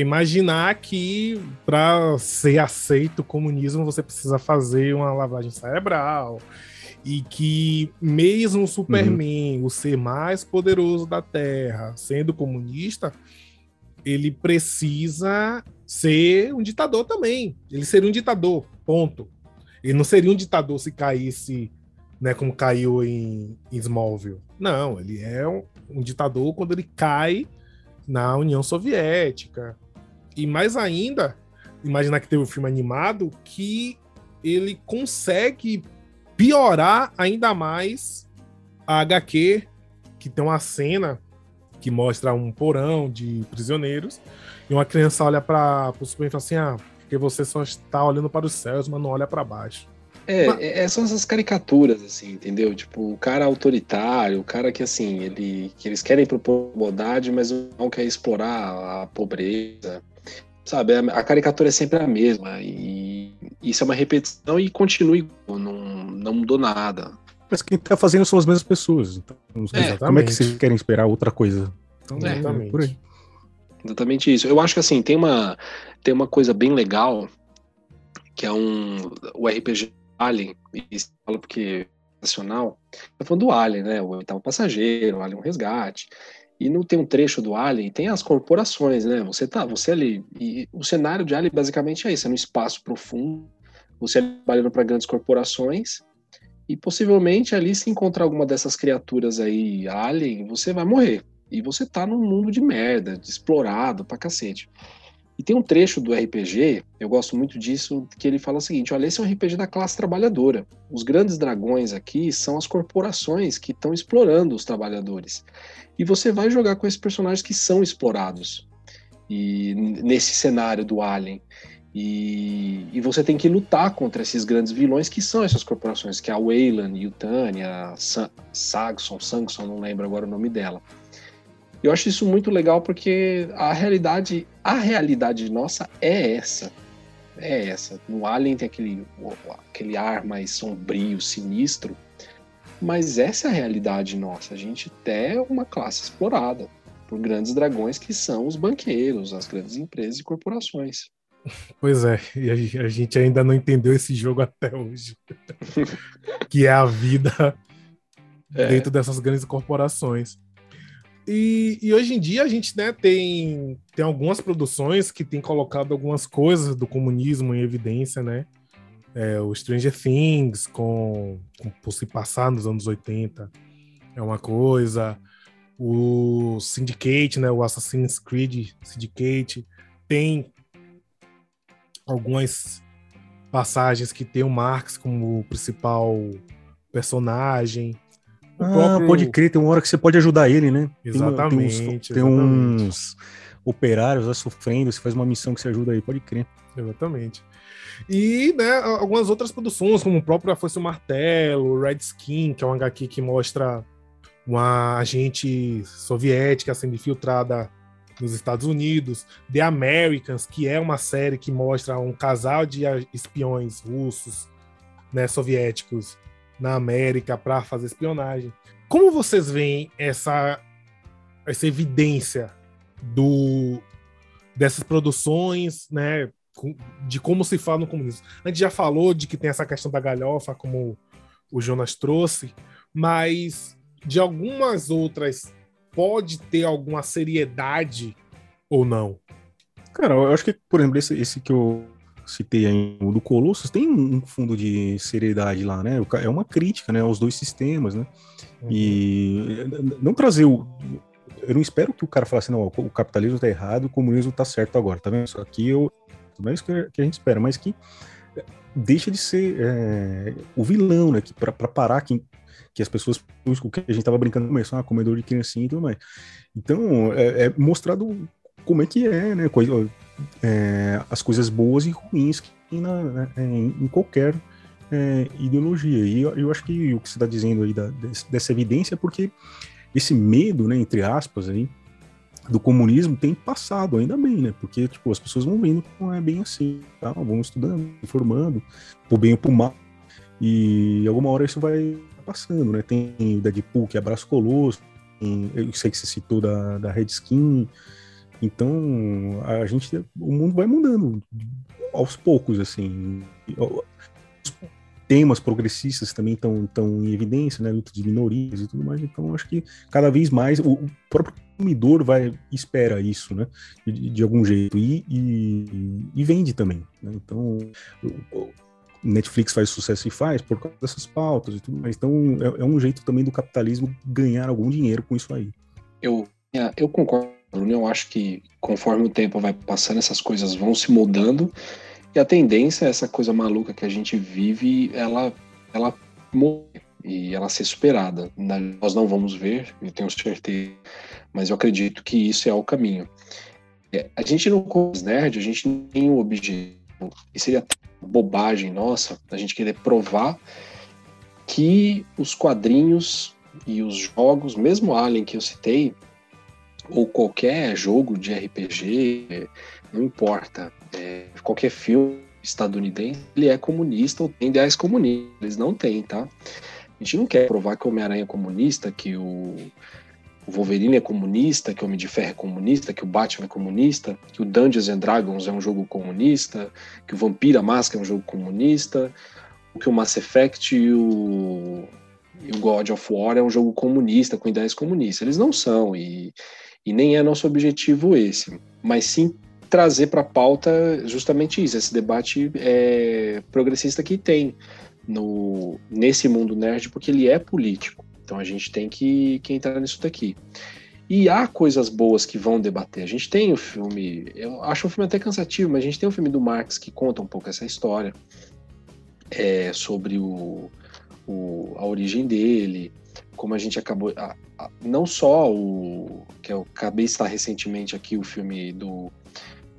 imaginar que para ser aceito o comunismo você precisa fazer uma lavagem cerebral e que mesmo o Superman, uhum. o ser mais poderoso da Terra, sendo comunista, ele precisa ser um ditador também. Ele seria um ditador, ponto. Ele não seria um ditador se caísse, né, como caiu em, em Smallville. Não, ele é um, um ditador quando ele cai na União Soviética, e mais ainda, imaginar que teve um filme animado que ele consegue piorar ainda mais a HQ, que tem uma cena que mostra um porão de prisioneiros e uma criança olha para o Superman e fala assim: "Ah, porque você só está olhando para os céus, mas não olha para baixo". É, mas... é, são essas caricaturas, assim, entendeu? Tipo, o cara autoritário, o cara que, assim, ele, que eles querem propor bondade, mas não quer explorar a pobreza. Sabe, a, caricatura é sempre a mesma. E isso é uma repetição e continua igual, não, não mudou nada. Mas quem tá fazendo são as mesmas pessoas. Então, é, como é que vocês querem esperar outra coisa? Então, é, exatamente. Exatamente isso. Eu acho que assim, tem uma, tem uma coisa bem legal, que é um. O RPG Alien, e fala porque nacional, tá falando do Alien, né? O oitavo passageiro, o Alien um resgate. E não tem um trecho do Alien, tem as corporações, né? Você tá, você ali. E o cenário de Alien basicamente é isso: é no espaço profundo, você trabalhando para grandes corporações, e possivelmente ali, se encontrar alguma dessas criaturas aí, Alien, você vai morrer. E você tá num mundo de merda, de explorado pra cacete. E tem um trecho do RPG, eu gosto muito disso, que ele fala o seguinte: olha, esse é um RPG da classe trabalhadora. Os grandes dragões aqui são as corporações que estão explorando os trabalhadores. E você vai jogar com esses personagens que são explorados. E nesse cenário do Alien. E, e, você tem que lutar contra esses grandes vilões que são essas corporações, que é a Wayland, Yutania, Saxon, Saxon, não lembro agora o nome dela. Eu acho isso muito legal porque a realidade, a realidade nossa é essa. É essa. No Alien tem aquele, aquele ar mais sombrio, sinistro, mas essa é a realidade nossa. A gente é uma classe explorada por grandes dragões que são os banqueiros, as grandes empresas e corporações. Pois é, e a gente ainda não entendeu esse jogo até hoje. que é a vida é. dentro dessas grandes corporações. E, e, hoje em dia a gente né, tem, tem algumas produções que têm colocado algumas coisas do comunismo em evidência, né? É, o Stranger Things, com, com, por se passar nos anos 80, é uma coisa. O Syndicate, né, o Assassin's Creed Syndicate, tem algumas passagens que tem o Marx como principal personagem. Ah, próprio... pode crer, tem uma hora que você pode ajudar ele, né? Exatamente. Tem, uns, tem uns operários lá sofrendo, você faz uma missão que você ajuda aí, pode crer. Exatamente. E né, algumas outras produções, como o próprio A Força o Martelo, Red Skin, que é um HQ que mostra uma agente soviética sendo infiltrada nos Estados Unidos, The Americans, que é uma série que mostra um casal de espiões russos, né, soviéticos, na América para fazer espionagem. Como vocês veem essa, essa evidência do dessas produções, né, de como se fala no comunismo? A gente já falou de que tem essa questão da galhofa, como o Jonas trouxe, mas de algumas outras pode ter alguma seriedade ou não? Cara, eu acho que, por exemplo, esse, esse que eu citei aí, o do Colossus, tem um fundo de seriedade lá, né? É uma crítica, né, aos dois sistemas, né? Uhum. E não trazer o. Eu não espero que o cara fale assim, não, o capitalismo tá errado, o comunismo tá certo agora, tá vendo? Isso aqui eu. Não é isso que a gente espera, mas que deixa de ser é, o vilão, né? Que para parar que, que as pessoas. O que a gente tava brincando no começo, ah, comedor de criancinha e tudo mais. Então, é, é mostrado como é que é, né? é, as coisas boas e ruins que tem na, né, é, em qualquer é, ideologia. E eu, eu, acho que o que você está dizendo aí da, dessa evidência é porque esse medo, né, entre aspas, aí, do comunismo tem passado, ainda bem, né? Porque tipo, as pessoas vão vendo que não é bem assim, tá? vão estudando, informando, por bem ou por mal, e alguma hora isso vai passando, né? Tem o Deadpool, que é abraço colosso, eu sei que você citou da, da Red Skin, então, a gente, o mundo vai mudando aos poucos, assim. Os temas progressistas também estão tão em evidência, né? Luta de minorias e tudo mais. Então, acho que cada vez mais o, o próprio consumidor vai espera isso, né? De, de algum jeito e, e, e vende também. Né? Então, Netflix faz sucesso e faz por causa dessas pautas e tudo mais. Então, é, é um jeito também do capitalismo ganhar algum dinheiro com isso aí. Eu, é, eu concordo Bruno, eu acho que conforme o tempo vai passando, essas coisas vão se mudando E a tendência essa coisa maluca que a gente vive, ela, ela morrer e ela ser superada. Nós não vamos ver, eu tenho certeza, mas eu acredito que isso é o caminho. É, a gente não Comics Nerd, a gente não tem o objetivo, e seria bobagem nossa a gente querer provar que os quadrinhos e os jogos, mesmo Alien que eu citei, ou qualquer jogo de RPG, não importa, é, qualquer filme estadunidense, ele é comunista ou tem ideais comunistas. Eles não têm, tá? A gente não quer provar que o Homem-Aranha é comunista, que o, Wolverine é comunista, que o Homem de Ferro é comunista, que o Batman é comunista, que o Dungeons and Dragons é um jogo comunista, que o Vampira Máscara é um jogo comunista, que o Mass Effect e o, e o God of War é um jogo comunista, com ideias comunistas. Eles não são, e, e nem é nosso objetivo esse. Mas sim trazer para a pauta justamente isso, esse debate é, progressista que tem no, nesse mundo nerd, porque ele é político. Então a gente tem que, que entrar nisso daqui. E há coisas boas que vão debater. A gente tem o filme, eu acho o filme até cansativo, mas a gente tem o filme do Marx que conta um pouco essa história é, sobre o, o, a origem dele, como a gente acabou. A, a, não só o. que eu acabei de estar recentemente aqui, o filme do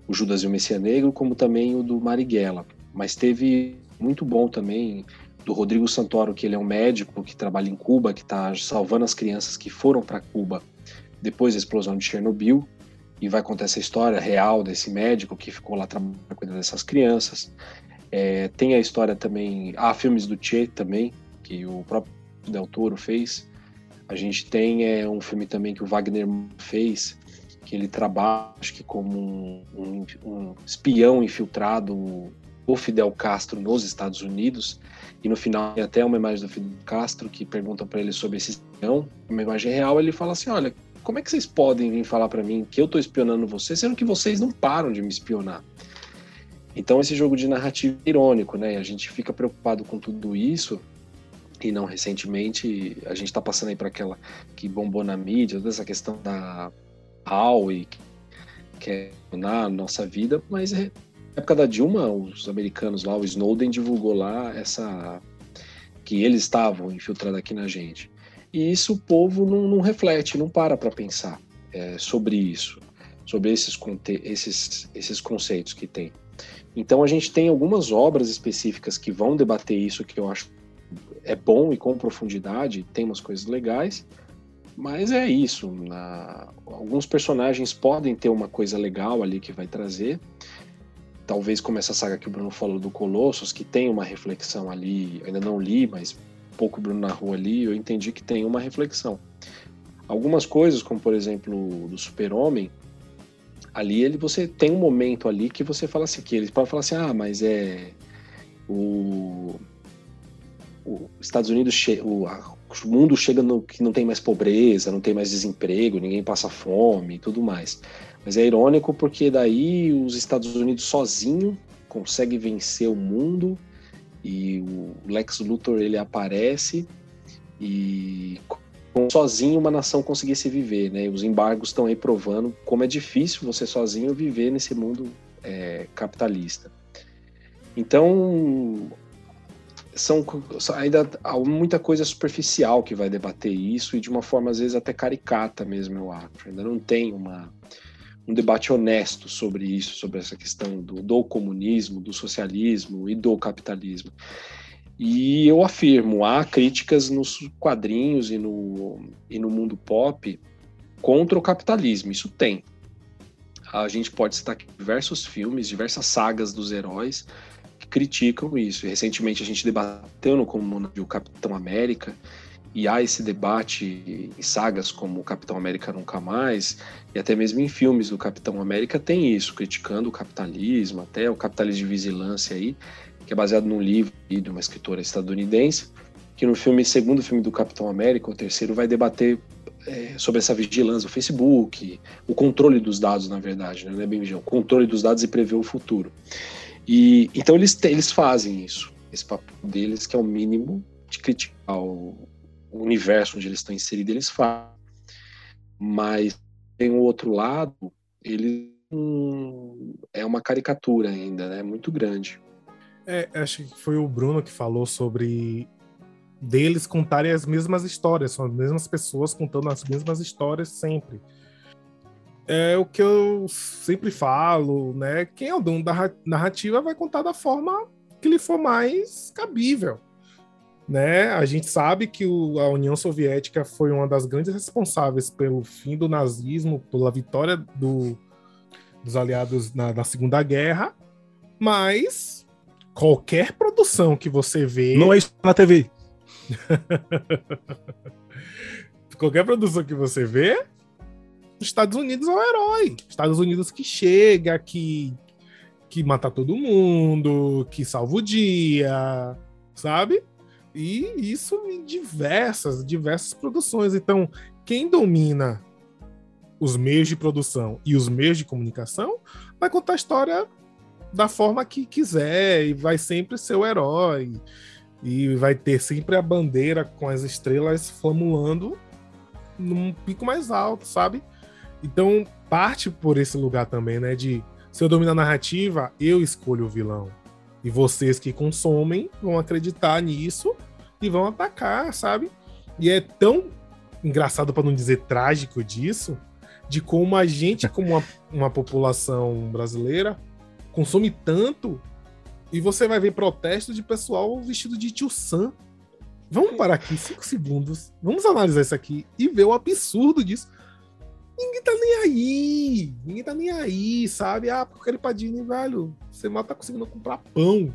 o Judas e o Messias Negro, como também o do Marighella. Mas teve muito bom também do Rodrigo Santoro, que ele é um médico que trabalha em Cuba, que está salvando as crianças que foram para Cuba depois da explosão de Chernobyl, e vai contar essa história real desse médico que ficou lá trabalhando cuidando dessas crianças. É, tem a história também, há filmes do Che também, que o próprio Del Toro fez. A gente tem é, um filme também que o Wagner fez, que ele trabalha, acho que como um, um, um espião infiltrado o Fidel Castro nos Estados Unidos, e no final tem até uma imagem do Fidel Castro que pergunta para ele sobre esse espião, uma imagem real, ele fala assim, olha, como é que vocês podem vir falar para mim que eu estou espionando você, sendo que vocês não param de me espionar? Então esse jogo de narrativa é irônico, né? A gente fica preocupado com tudo isso e não recentemente a gente está passando aí para aquela que bombou na mídia, toda essa questão da Huawei que é na nossa vida, mas é, na época da Dilma, os americanos lá, o Snowden divulgou lá essa que eles estavam infiltrados aqui na gente. E isso o povo não, não reflete, não para para pensar é, sobre isso, sobre esses, esses, esses conceitos que tem. Então a gente tem algumas obras específicas que vão debater isso, que eu acho é bom e com profundidade, tem umas coisas legais, mas é isso. Na... Alguns personagens podem ter uma coisa legal ali que vai trazer, talvez como essa saga que o Bruno falou do Colossus, que tem uma reflexão ali, ainda não li, mas pouco Bruno na rua ali, eu entendi que tem uma reflexão. Algumas coisas, como por exemplo do Super-Homem, ali ele você tem um momento ali que você fala assim, que ele pode falar assim, ah, mas é o, o Estados Unidos, o, a, o mundo chega no que não tem mais pobreza, não tem mais desemprego, ninguém passa fome e tudo mais. Mas é irônico porque daí os Estados Unidos sozinho consegue vencer o mundo e o Lex Luthor ele aparece e sozinho uma nação conseguisse viver, né? Os embargos estão aí provando como é difícil você sozinho viver nesse mundo é, capitalista. Então são ainda há muita coisa superficial que vai debater isso e de uma forma às vezes até caricata mesmo eu acho. Ainda não tem uma um debate honesto sobre isso, sobre essa questão do, do comunismo, do socialismo e do capitalismo. E eu afirmo, há críticas nos quadrinhos e no, e no mundo pop contra o capitalismo, isso tem. A gente pode citar diversos filmes, diversas sagas dos heróis que criticam isso. Recentemente a gente debateu no Comuna o Capitão América, e há esse debate em sagas como Capitão América Nunca Mais, e até mesmo em filmes do Capitão América tem isso, criticando o capitalismo, até o capitalismo de vigilância aí, que é baseado num livro de uma escritora estadunidense, que no filme, segundo filme do Capitão América, o terceiro, vai debater é, sobre essa vigilância do Facebook, o controle dos dados, na verdade, né? não é bem vigilância, o controle dos dados e prever o futuro. E então eles, eles fazem isso, esse papo deles, que é o mínimo de criticar o, o universo onde eles estão inseridos, eles fazem. Mas tem o outro lado, ele é, uma caricatura ainda, né? Muito grande. É, acho que foi o Bruno que falou sobre deles contarem as mesmas histórias, são as mesmas pessoas contando as mesmas histórias sempre. É o que eu sempre falo, né? Quem é o dono da narrativa vai contar da forma que lhe for mais cabível. Né? A gente sabe que o, a União Soviética foi uma das grandes responsáveis pelo fim do nazismo, pela vitória do, dos aliados na, na Segunda Guerra, mas qualquer produção que você vê. Não é isso na TV. qualquer produção que você vê, os Estados Unidos é o herói. Estados Unidos que chega, que, que mata todo mundo, que salva o dia, sabe? E isso em diversas, diversas produções. Então, quem domina os meios de produção e os meios de comunicação vai contar a história da forma que quiser e vai sempre ser o herói e vai ter sempre a bandeira com as estrelas flamulando num pico mais alto, sabe? Então parte por esse lugar também, né? De se eu domino a narrativa, eu escolho o vilão. E vocês que consomem vão acreditar nisso e vão atacar, sabe? E é tão engraçado para não dizer trágico disso, de como a gente, como uma, uma população brasileira, consome tanto e você vai ver protesto de pessoal vestido de tio Sam. Vamos parar aqui cinco segundos. Vamos analisar isso aqui e ver o absurdo disso. Ninguém tá nem aí. Ninguém tá nem aí, sabe? Ah, porque ele pra Disney, velho. Você mal tá conseguindo comprar pão.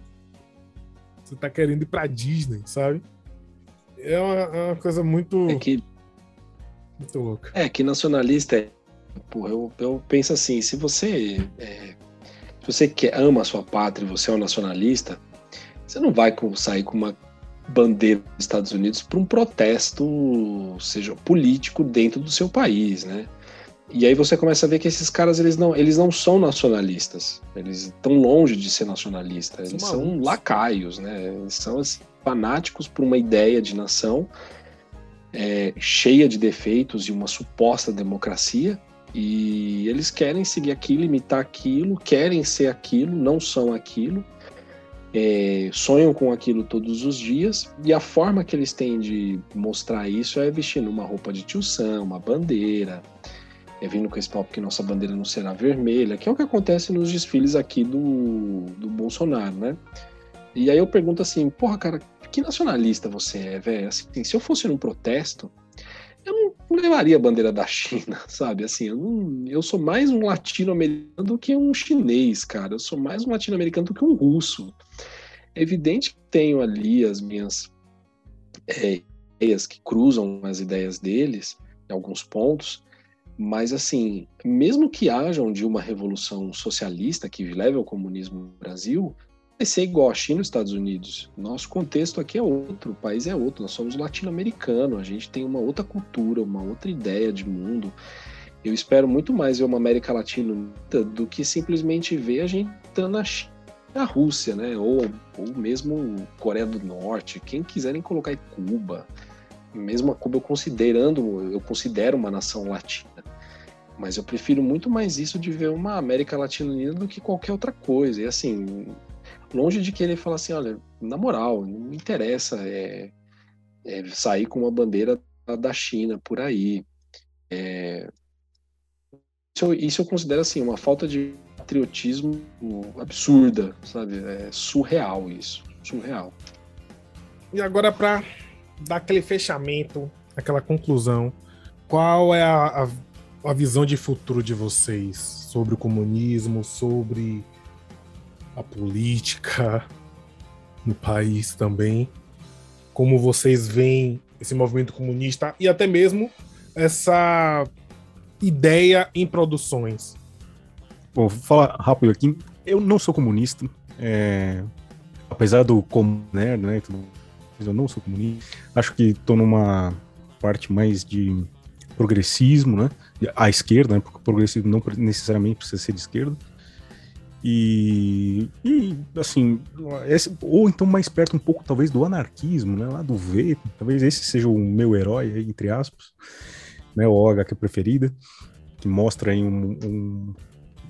Você tá querendo ir pra Disney, sabe? É uma, é uma coisa muito. É que. Muito louca. É que nacionalista é. Porra, eu, eu penso assim: se você. É, se você quer, ama a sua pátria e você é um nacionalista, você não vai sair com uma bandeira dos Estados Unidos para um protesto, seja político, dentro do seu país, né? E aí você começa a ver que esses caras eles não, eles não são nacionalistas. Eles estão longe de ser nacionalistas. Eles são, são lacaios, né? Eles são assim, fanáticos por uma ideia de nação é, cheia de defeitos e uma suposta democracia. E eles querem seguir aquilo, imitar aquilo, querem ser aquilo, não são aquilo. É, sonham com aquilo todos os dias e a forma que eles têm de mostrar isso é vestindo uma roupa de tio Sam, uma bandeira, é, vindo com esse papo que nossa bandeira não será vermelha, que é o que acontece nos desfiles aqui do, do Bolsonaro, né? E aí eu pergunto assim, porra, cara, que nacionalista você é, velho? Assim, se eu fosse num protesto, eu não levaria a bandeira da China, sabe? Assim, eu, não, eu sou mais um latino-americano do que um chinês, cara. Eu sou mais um latino-americano do que um russo. É evidente que tenho ali as minhas é, ideias que cruzam as ideias deles, em alguns pontos, mas, assim, mesmo que haja um dia uma revolução socialista que leve ao comunismo no Brasil, vai ser igual a China e os Estados Unidos. Nosso contexto aqui é outro, o país é outro. Nós somos latino-americanos, a gente tem uma outra cultura, uma outra ideia de mundo. Eu espero muito mais ver uma América Latina do que simplesmente ver a gente na China, na Rússia, né? Ou, ou mesmo Coreia do Norte, quem quiserem colocar em Cuba mesmo a Cuba eu considerando, eu considero uma nação latina. Mas eu prefiro muito mais isso de ver uma América Latina unida do que qualquer outra coisa. E assim, longe de querer falar assim, olha, na moral, não me interessa é, é sair com uma bandeira da China por aí. É, isso, isso, eu considero assim uma falta de patriotismo absurda, sabe? É surreal isso, surreal. E agora para dar aquele fechamento, aquela conclusão, qual é a, a, a visão de futuro de vocês sobre o comunismo, sobre a política no país também? Como vocês veem esse movimento comunista e até mesmo essa ideia em produções? Bom, vou falar rápido aqui. Eu não sou comunista. É... Apesar do como nerd, né? eu não sou comunista. Acho que estou numa parte mais de progressismo, né? À esquerda, né? Porque o progressismo não necessariamente precisa ser de esquerda. E, e assim, esse, ou então mais perto um pouco talvez do anarquismo, né? Lá do V, talvez esse seja o meu herói, entre aspas, né? O HQ preferida, que mostra aí um, um,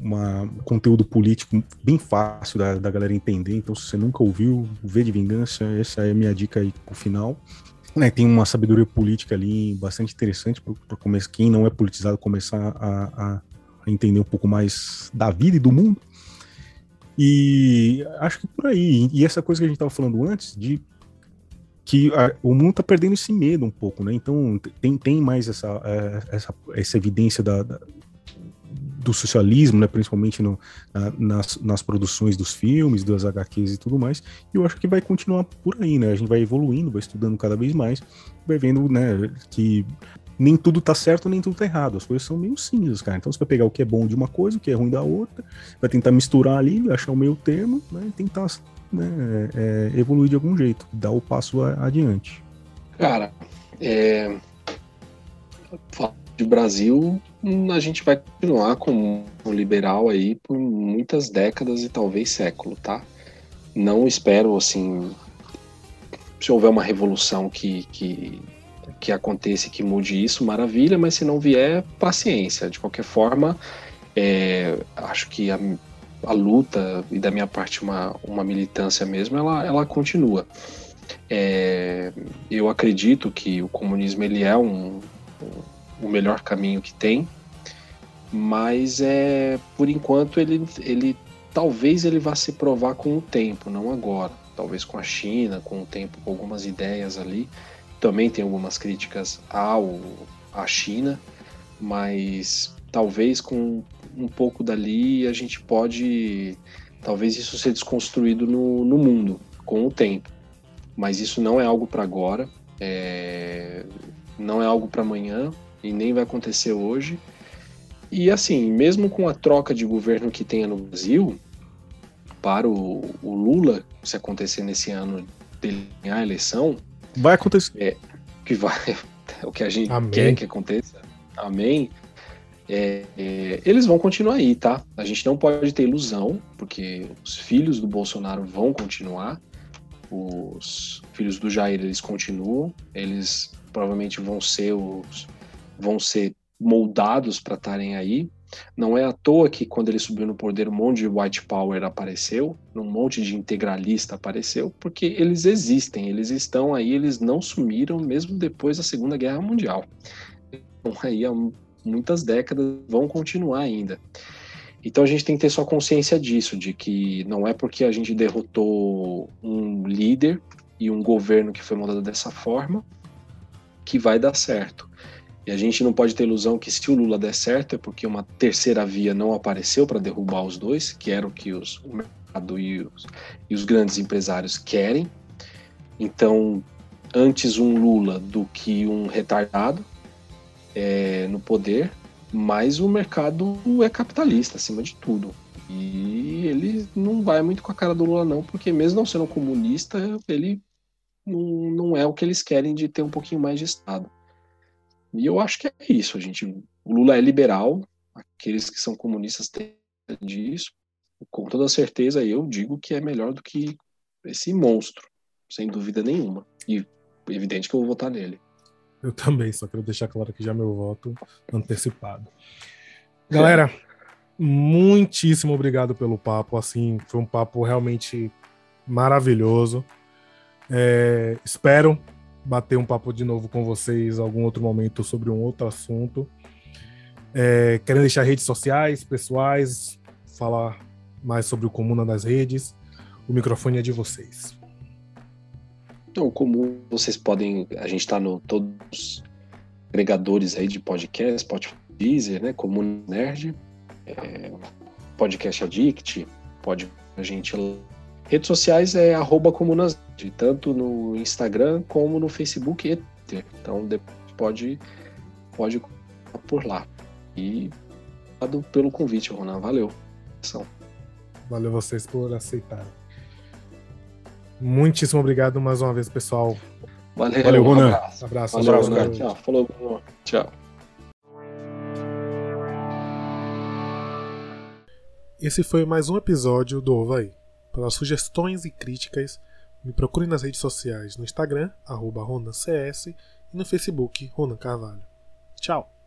uma, conteúdo político bem fácil da, da galera entender. Então, se você nunca ouviu, V de Vingança, essa é a minha dica aí pro final. Né, tem uma sabedoria política ali bastante interessante para começar quem não é politizado começar a, a, entender um pouco mais da vida e do mundo. E acho que por aí. E essa coisa que a gente estava falando antes de que a, o mundo está perdendo esse medo um pouco, né? Então tem, tem mais essa, é, essa, essa evidência da, da do socialismo, né, principalmente no, na, nas, nas produções dos filmes, das HQs e tudo mais, e eu acho que vai continuar por aí, né, a gente vai evoluindo, vai estudando cada vez mais, vai vendo, né, que nem tudo tá certo, nem tudo tá errado, as coisas são meio cinzas, cara, então você vai pegar o que é bom de uma coisa, o que é ruim da outra, vai tentar misturar ali, achar o meio termo, né, e tentar né, é, evoluir de algum jeito, dar o passo adiante. Cara, é... de Brasil, a gente vai continuar com o liberal aí por muitas décadas e talvez século, tá? Não espero, assim, se houver uma revolução que, que, que aconteça que mude isso, maravilha, mas se não vier, paciência. De qualquer forma, é, acho que a, a luta, e da minha parte uma, uma militância mesmo, ela, ela continua. É, eu acredito que o comunismo ele é um, o melhor caminho que tem, mas é por enquanto ele, ele talvez ele vá se provar com o tempo, não agora. Talvez com a China, com o tempo, com algumas ideias ali. Também tem algumas críticas ao à China, mas talvez com um pouco dali a gente pode talvez isso ser desconstruído no, no mundo com o tempo. Mas isso não é algo para agora, é, não é algo para amanhã, e nem vai acontecer hoje. E assim, mesmo com a troca de governo que tenha no Brasil, para o, o Lula, se acontecer nesse ano dele ganhar a eleição. Vai acontecer. É, que vai, o que a gente Amém. quer que aconteça. Amém. É, é, eles vão continuar aí, tá? A gente não pode ter ilusão, porque os filhos do Bolsonaro vão continuar, os filhos do Jair eles continuam, eles provavelmente vão ser os vão ser moldados para estarem aí. Não é à toa que quando ele subiu no poder um monte de white power apareceu, um monte de integralista apareceu, porque eles existem, eles estão aí, eles não sumiram mesmo depois da Segunda Guerra Mundial. Então aí há muitas décadas vão continuar ainda. Então a gente tem que ter só consciência disso, de que não é porque a gente derrotou um líder e um governo que foi moldado dessa forma que vai dar certo. E a gente não pode ter ilusão que se o Lula der certo é porque uma terceira via não apareceu para derrubar os dois, que era o que os, o mercado e os, e os grandes empresários querem. Então, antes um Lula do que um retardado é, no poder, mas o mercado é capitalista acima de tudo. E ele não vai muito com a cara do Lula, não, porque mesmo não sendo comunista, ele não, não é o que eles querem de ter um pouquinho mais de Estado. E eu acho que é isso, a gente. O Lula é liberal, aqueles que são comunistas têm disso. Com toda certeza, eu digo que é melhor do que esse monstro, sem dúvida nenhuma. E evidente que eu vou votar nele. Eu também, só quero deixar claro que já meu voto antecipado. Galera, muitíssimo obrigado pelo papo. Assim, foi um papo realmente maravilhoso. É, espero bater um papo de novo com vocês algum outro momento sobre um outro assunto. É, querendo deixar redes sociais, pessoais, falar mais sobre o Comuna das redes, o microfone é de vocês. Então, como vocês podem, a gente está no todos os agregadores aí de podcast, Spotify, Deezer, né, Comuna Nerd, é, Podcast Addict, pode a gente Redes sociais é arroba comunas, tanto no Instagram como no Facebook e Twitter. Então pode, pode por lá. E obrigado pelo convite, Ronan. Valeu. Valeu vocês por aceitarem. Muitíssimo obrigado mais uma vez, pessoal. Valeu, Valeu Ronan. Um abraço. Abraço, um abraço, cara. Tchau. Falou, Tchau. Esse foi mais um episódio do Ovaí pelas sugestões e críticas, me procure nas redes sociais no Instagram, arroba RonanCS, e no Facebook, Ronan Carvalho. Tchau!